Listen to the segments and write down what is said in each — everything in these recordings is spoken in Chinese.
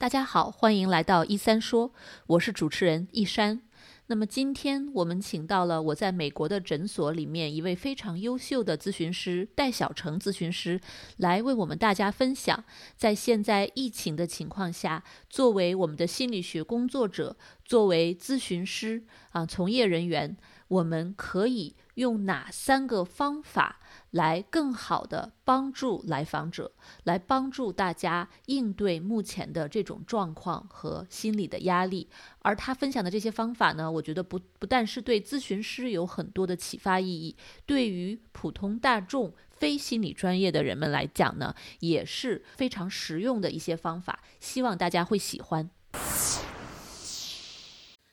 大家好，欢迎来到一三说，我是主持人一山。那么今天我们请到了我在美国的诊所里面一位非常优秀的咨询师戴小成咨询师，来为我们大家分享，在现在疫情的情况下，作为我们的心理学工作者，作为咨询师啊从业人员，我们可以用哪三个方法？来更好的帮助来访者，来帮助大家应对目前的这种状况和心理的压力。而他分享的这些方法呢，我觉得不不但是对咨询师有很多的启发意义，对于普通大众、非心理专业的人们来讲呢，也是非常实用的一些方法。希望大家会喜欢。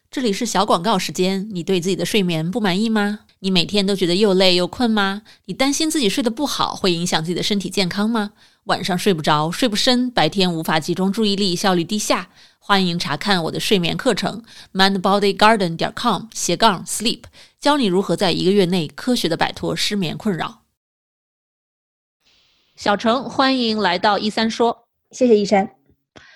这里是小广告时间，你对自己的睡眠不满意吗？你每天都觉得又累又困吗？你担心自己睡得不好会影响自己的身体健康吗？晚上睡不着、睡不深，白天无法集中注意力，效率低下？欢迎查看我的睡眠课程，mindbodygarden 点 com 斜杠 sleep，教你如何在一个月内科学的摆脱失眠困扰。小程，欢迎来到一三说，谢谢一山。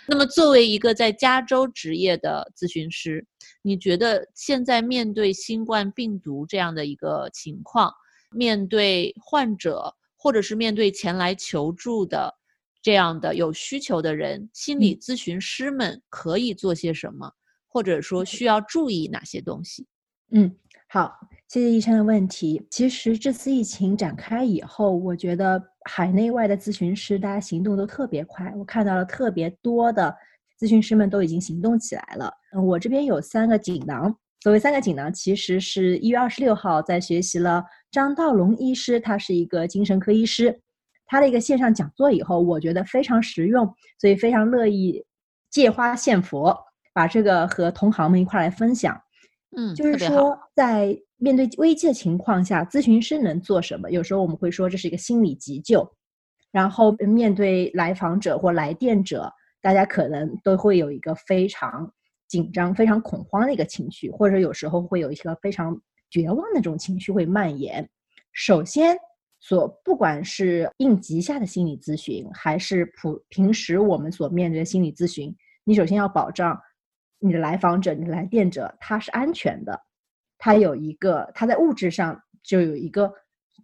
那么，作为一个在加州职业的咨询师。你觉得现在面对新冠病毒这样的一个情况，面对患者或者是面对前来求助的这样的有需求的人，心理咨询师们可以做些什么，或者说需要注意哪些东西？嗯，好，谢谢医生的问题。其实这次疫情展开以后，我觉得海内外的咨询师大家行动都特别快，我看到了特别多的。咨询师们都已经行动起来了。嗯我这边有三个锦囊。所谓三个锦囊，其实是一月二十六号在学习了张道龙医师，他是一个精神科医师，他的一个线上讲座以后，我觉得非常实用，所以非常乐意借花献佛，把这个和同行们一块来分享。嗯，就是说在面对危机的情况下，咨询师能做什么？有时候我们会说这是一个心理急救，然后面对来访者或来电者。大家可能都会有一个非常紧张、非常恐慌的一个情绪，或者有时候会有一个非常绝望的这种情绪会蔓延。首先，所不管是应急下的心理咨询，还是普平时我们所面对的心理咨询，你首先要保障你的来访者、你的来电者他是安全的，他有一个他在物质上就有一个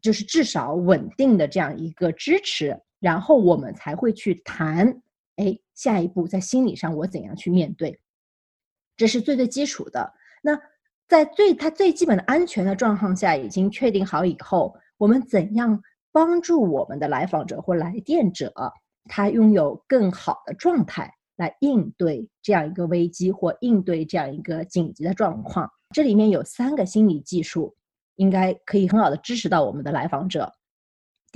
就是至少稳定的这样一个支持，然后我们才会去谈。哎，下一步在心理上我怎样去面对？这是最最基础的。那在最他最基本的安全的状况下已经确定好以后，我们怎样帮助我们的来访者或来电者，他拥有更好的状态来应对这样一个危机或应对这样一个紧急的状况？这里面有三个心理技术，应该可以很好的支持到我们的来访者。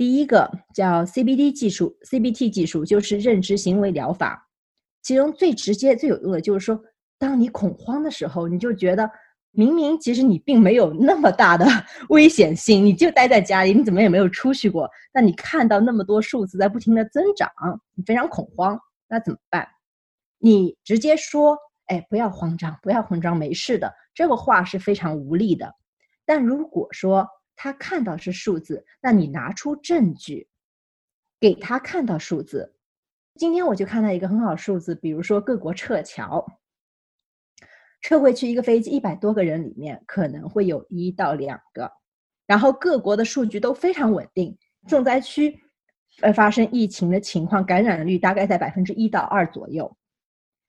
第一个叫 CBT 技术，CBT 技术就是认知行为疗法，其中最直接、最有用的就是说，当你恐慌的时候，你就觉得明明其实你并没有那么大的 危险性，你就待在家里，你怎么也没有出去过，那你看到那么多数字在不停的增长，你非常恐慌，那怎么办？你直接说，哎，不要慌张，不要慌张，没事的，这个话是非常无力的。但如果说，他看到是数字，那你拿出证据，给他看到数字。今天我就看到一个很好数字，比如说各国撤侨，撤回去一个飞机一百多个人里面，可能会有一到两个，然后各国的数据都非常稳定，重灾区呃发生疫情的情况，感染率大概在百分之一到二左右。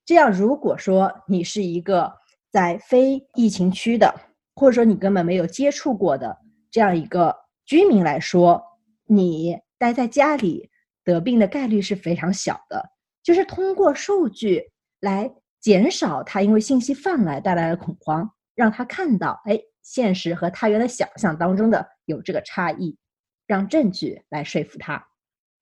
这样，如果说你是一个在非疫情区的，或者说你根本没有接触过的。这样一个居民来说，你待在家里得病的概率是非常小的。就是通过数据来减少他因为信息泛滥带来的恐慌，让他看到，哎，现实和他原来想象当中的有这个差异，让证据来说服他。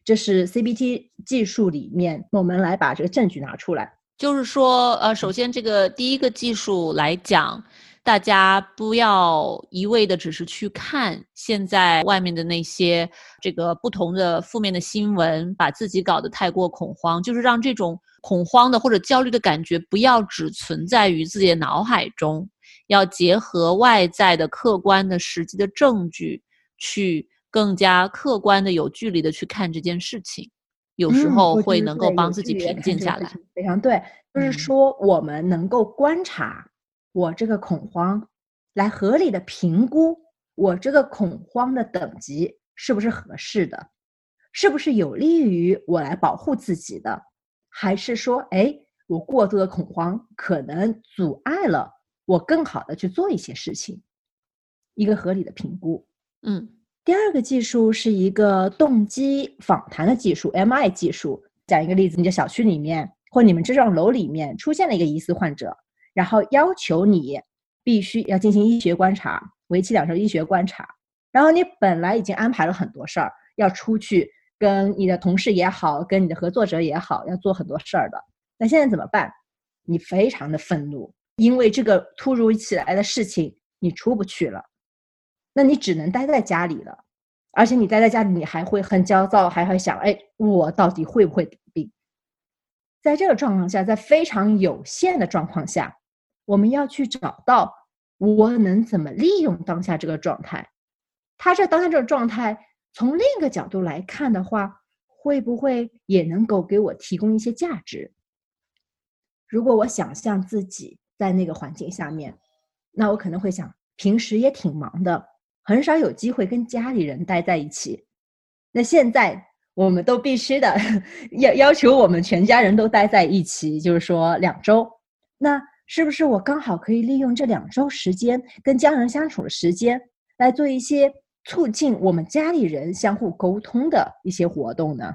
这是 CBT 技术里面，我们来把这个证据拿出来。就是说，呃，首先这个第一个技术来讲。大家不要一味的只是去看现在外面的那些这个不同的负面的新闻，把自己搞得太过恐慌，就是让这种恐慌的或者焦虑的感觉不要只存在于自己的脑海中，要结合外在的客观的实际的证据，去更加客观的有距离的去看这件事情。有时候会能够帮自己平静下来。非常对，就是嗯说我们能够观察我这个恐慌，来合理的评估我这个恐慌的等级是不是合适的，是不是有利于我来保护自己的，还是说，哎，我过度的恐慌可能阻碍了我更好的去做一些事情，一个合理的评估。嗯第二个技术是一个动机访谈的技术，MI 技术。讲一个例子，你的小区里面或你们这幢楼里面出现了一个疑似患者，然后要求你必须要进行医学观察，为期两周医学观察。然后你本来已经安排了很多事儿，要出去跟你的同事也好，跟你的合作者也好，要做很多事儿的。那现在怎么办？你非常的愤怒，因为这个突如其来的事情，你出不去了。那你只能待在家里了，而且你待在家里，你还会很焦躁，还会想，哎，我到底会不会得病？在这个状况下，在非常有限的状况下，我们要去找到我能怎么利用当下这个状态。他这当下这个状态，从另一个角度来看的话，会不会也能够给我提供一些价值？如果我想象自己在那个环境下面，那我可能会想，平时也挺忙的，很少有机会跟家里人待在一起。那现在我们都必须的 要要求我们全家人都待在一起，就是说两周。那是不是我刚好可以利用这两周时间跟家人相处的时间，来做一些促进我们家里人相互沟通的一些活动呢？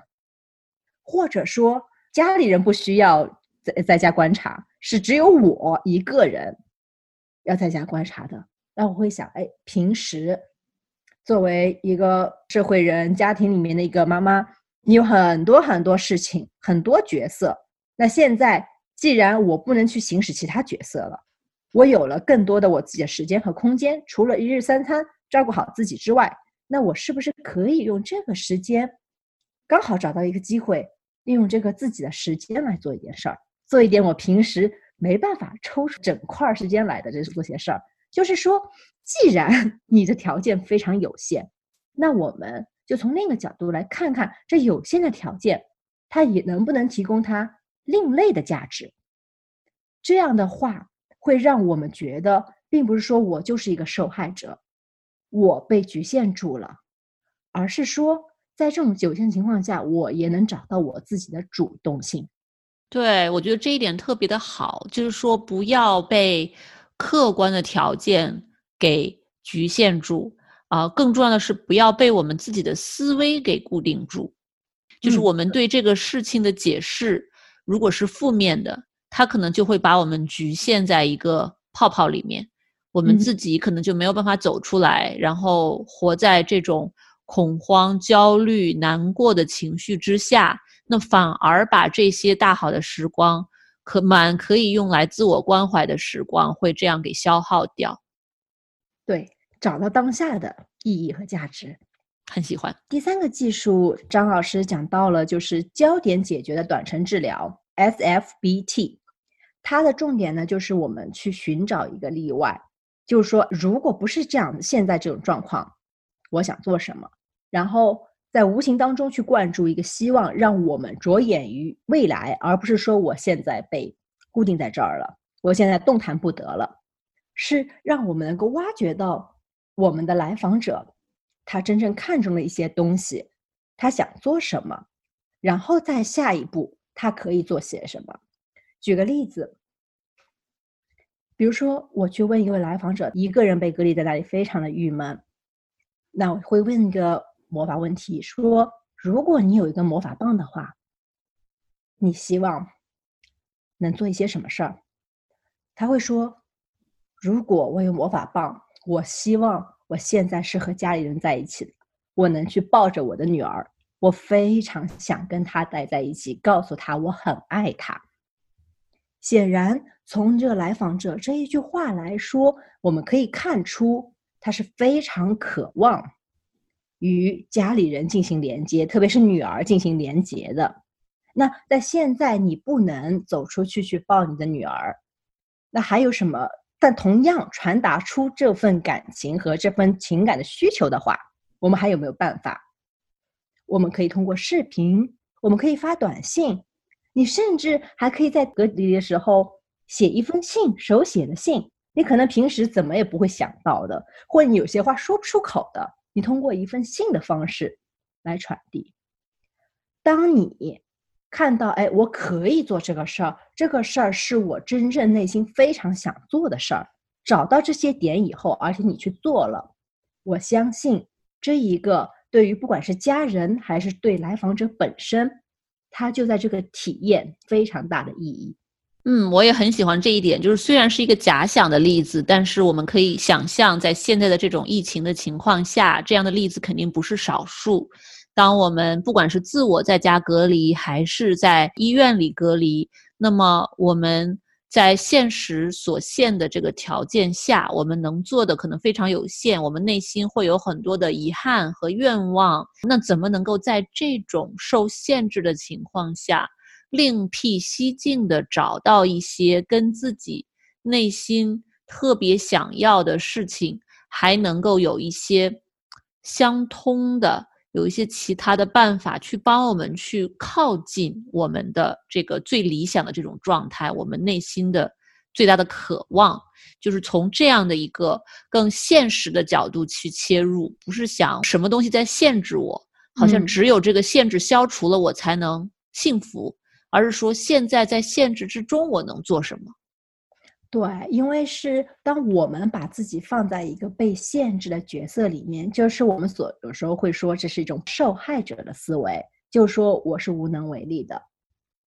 或者说，家里人不需要在在家观察，是只有我一个人要在家观察的。那我会想，哎，平时作为一个社会人，家庭里面的一个妈妈，你有很多很多事情，很多角色。那现在既然我不能去行使其他角色了，我有了更多的我自己的时间和空间，除了一日三餐照顾好自己之外，那我是不是可以用这个时间，刚好找到一个机会，利用这个自己的时间来做一件事儿，做一点我平时没办法抽出整块时间来的这做些事儿。就是说，既然 你的条件非常有限，那我们就从另一个角度来看看这有限的条件，它也能不能提供它另类的价值。这样的话，会让我们觉得，并不是说我就是一个受害者，我被局限住了，而是说，在这种有限情况下，我也能找到我自己的主动性。对，我觉得这一点特别的好，就是说不要被客观的条件给局限住啊、更重要的是不要被我们自己的思维给固定住。就是嗯我们对这个事情的解释，如果是负面的，它可能就会把我们局限在一个泡泡里面，我们嗯自己可能就没有办法走出来，然后活在这种恐慌、焦虑、难过的情绪之下，那反而把这些大好的时光，可满可以用来自我关怀的时光，会这样给消耗掉。对，找到当下的意义和价值。很喜欢，第三个技术，张老师讲到了，就是焦点解决的短程治疗 （SFBT）。它的重点呢，就是我们去寻找一个例外，就是说，如果不是这样，现在这种状况，我想做什么？然后在无形当中去灌注一个希望，让我们着眼于未来，而不是说我现在被固定在这儿了，我现在动弹不得了，是让我们能够挖掘到我们的来访者。他真正看中了一些东西，他想做什么，然后再下一步他可以做些什么。举个例子，比如说我去问一位来访者，一个人被隔离在那里，非常的郁闷。那我会问一个魔法问题，说：如果你有一个魔法棒的话，你希望能做一些什么事儿？他会说：如果我有魔法棒，我希望。我现在是和家里人在一起的，我能去抱着我的女儿，我非常想跟她待在一起，告诉她我很爱她。显然，从这个来访者这一句话来说，我们可以看出他是非常渴望与家里人进行连接，特别是女儿进行连接的。那在现在你不能走出去去抱你的女儿，那还有什么？但同样传达出这份感情和这份情感的需求的话，我们还有没有办法？我们可以通过视频，我们可以发短信，你甚至还可以在隔离的时候写一封信，手写的信。你可能平时怎么也不会想到的，或者你有些话说不出口的，你通过一份信的方式来传递。当你看到，哎，我可以做这个事儿，这个事儿是我真正内心非常想做的事儿，找到这些点以后，而且你去做了，我相信这一个对于不管是家人还是对来访者本身，他就在这个体验非常大的意义。嗯，我也很喜欢这一点，就是虽然是一个假想的例子，但是我们可以想象，在现在的这种疫情的情况下，这样的例子肯定不是少数。当我们不管是自我在家隔离，还是在医院里隔离，那么我们在现实所限的这个条件下，我们能做的可能非常有限，我们内心会有很多的遗憾和愿望。那怎么能够在这种受限制的情况下？另辟蹊径的找到一些跟自己内心特别想要的事情，还能够有一些相通的，有一些其他的办法去帮我们去靠近我们的这个最理想的这种状态，我们内心的最大的渴望，就是从这样的一个更现实的角度去切入，不是想什么东西在限制我，好像只有这个限制消除了，我才能幸福。而是说，现在在限制之中，我能做什么？对，因为是当我们把自己放在一个被限制的角色里面，就是我们所有时候会说这是一种受害者的思维，就说我是无能为力的，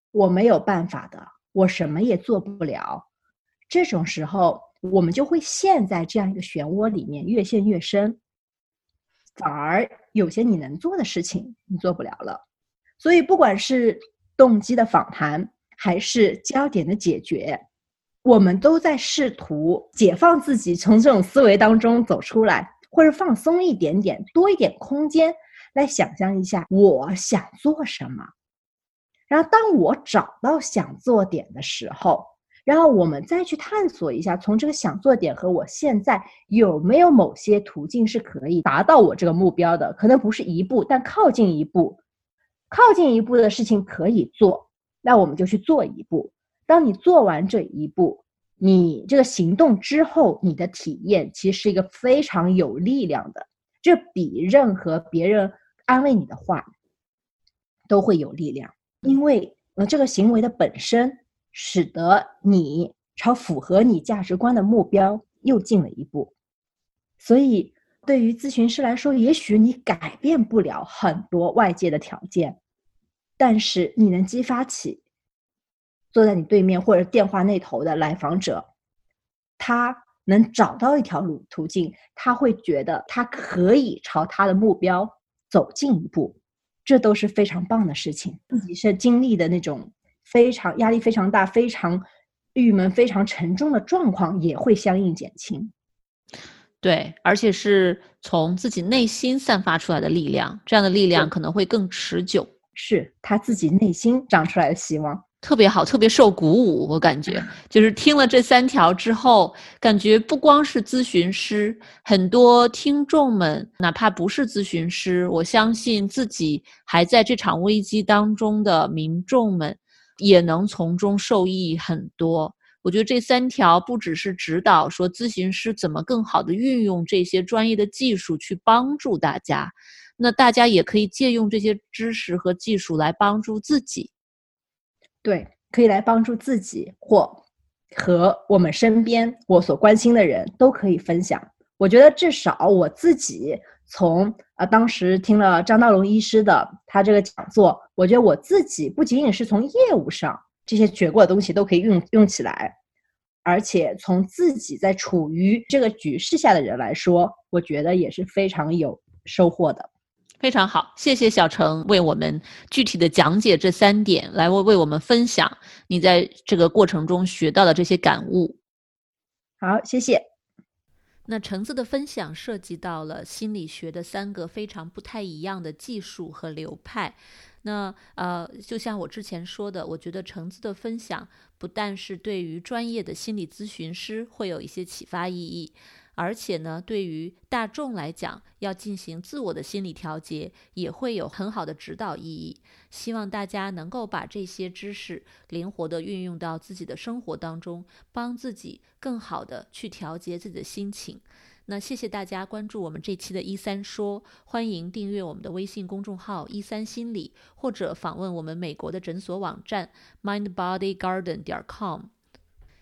我没有办法的，我什么也做不了。这种时候，我们就会陷在这样一个漩涡里面，越陷越深，反而有些你能做的事情你做不了了。所以，不管是动机的访谈还是焦点的解决，我们都在试图解放自己，从这种思维当中走出来，或者放松一点点，多一点空间来想象一下我想做什么。然后，当我找到想做点的时候，然后我们再去探索一下，从这个想做点和我现在有没有某些途径是可以达到我这个目标的，可能不是一步，但靠近一步。靠近一步的事情可以做，那我们就去做一步。当你做完这一步，你这个行动之后，你的体验其实是一个非常有力量的，这比任何别人安慰你的话都会有力量。因为呃，这个行为的本身使得你朝符合你价值观的目标又进了一步，所以。对于咨询师来说，也许你改变不了很多外界的条件，但是你能激发起坐在你对面或者电话那头的来访者，他能找到一条路途径，他会觉得他可以朝他的目标走近一步，这都是非常棒的事情。自己是经历的那种非常压力非常大、非常郁闷、非常沉重的状况，也会相应减轻。对，而且是从自己内心散发出来的力量，这样的力量可能会更持久。是他自己内心长出来的希望，特别好，特别受鼓舞。我感觉就是听了这三条之后，感觉不光是咨询师，很多听众们，哪怕不是咨询师，我相信自己还在这场危机当中的民众们，也能从中受益很多。我觉得这三条不只是指导说咨询师怎么更好的运用这些专业的技术去帮助大家，那大家也可以借用这些知识和技术来帮助自己。对，可以来帮助自己或和我们身边我所关心的人都可以分享。我觉得至少我自己从啊当时听了张道龙医师的他这个讲座，我觉得我自己不仅仅是从业务上。这些学过的东西都可以用用起来，而且从自己在处于这个局势下的人来说，我觉得也是非常有收获的。非常好，谢谢小程为我们具体的讲解这三点，来为为我们分享你在这个过程中学到的这些感悟。好，谢谢。那橙子的分享涉及到了心理学的三个非常不太一样的技术和流派。那呃，就像我之前说的，我觉得橙子的分享不但是对于专业的心理咨询师会有一些启发意义，而且呢，对于大众来讲，要进行自我的心理调节，也会有很好的指导意义。希望大家能够把这些知识灵活地运用到自己的生活当中，帮自己更好地去调节自己的心情。那谢谢大家关注我们这期的“一三说”，欢迎订阅我们的微信公众号“一三心理”，或者访问我们美国的诊所网站 mindbodygarden 点 com。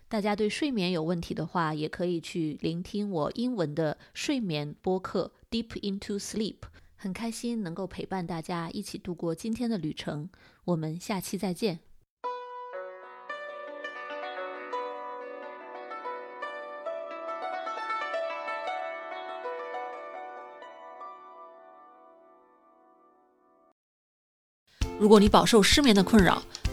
大家对睡眠有问题的话，也可以去聆听我英文的睡眠播客《Deep into Sleep》。很开心能够陪伴大家一起度过今天的旅程，我们下期再见。如果你饱受失眠的困扰，